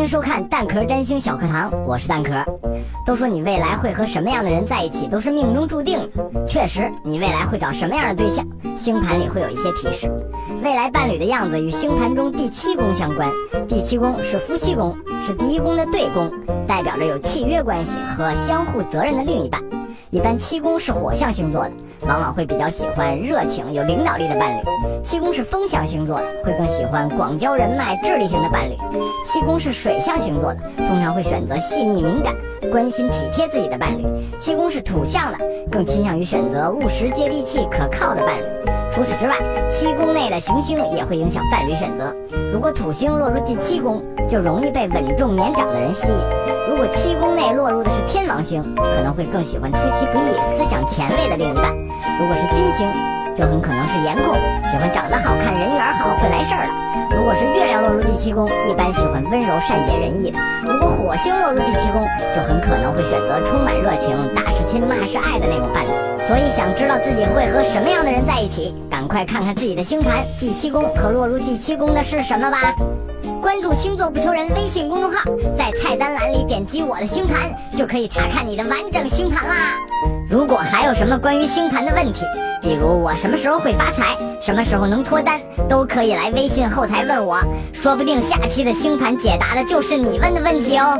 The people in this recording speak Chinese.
欢迎收看蛋壳占星小课堂，我是蛋壳。都说你未来会和什么样的人在一起，都是命中注定的。确实，你未来会找什么样的对象，星盘里会有一些提示。未来伴侣的样子与星盘中第七宫相关，第七宫是夫妻宫，是第一宫的对宫，代表着有契约关系和相互责任的另一半。一般七宫是火象星座的，往往会比较喜欢热情、有领导力的伴侣；七宫是风象星座的，会更喜欢广交人脉、智力型的伴侣；七宫是水象星座的，通常会选择细腻敏感、关心体贴自己的伴侣；七宫是土象的，更倾向于选择务实、接地气、可靠的伴侣。除此之外，七宫内的行星也会影响伴侣选择。如果土星落入第七宫，就容易被稳重年长的人吸引；如果七宫内落入的是天王星，可能会更喜欢出其不意、思想前卫的另一半。如果是金星，就很可能是颜控，喜欢长得好看、人缘好、会来事儿的。如果是月亮落入第七宫，一般喜欢温柔、善解人意的。如果火星落入第七宫，就很可能会选择充满热情、亲、骂是爱的那种伴侣。所以，想知道自己会和什么样的人在一起，赶快看看自己的星盘，第七宫和落入第七宫的是什么吧。关注星座不求人微信公众号，在菜单栏里点击我的星盘，就可以查看你的完整星盘啦。如果还有什么关于星盘的问题，比如我什么时候会发财，什么时候能脱单，都可以来微信后台问我，说不定下期的星盘解答的就是你问的问题哦。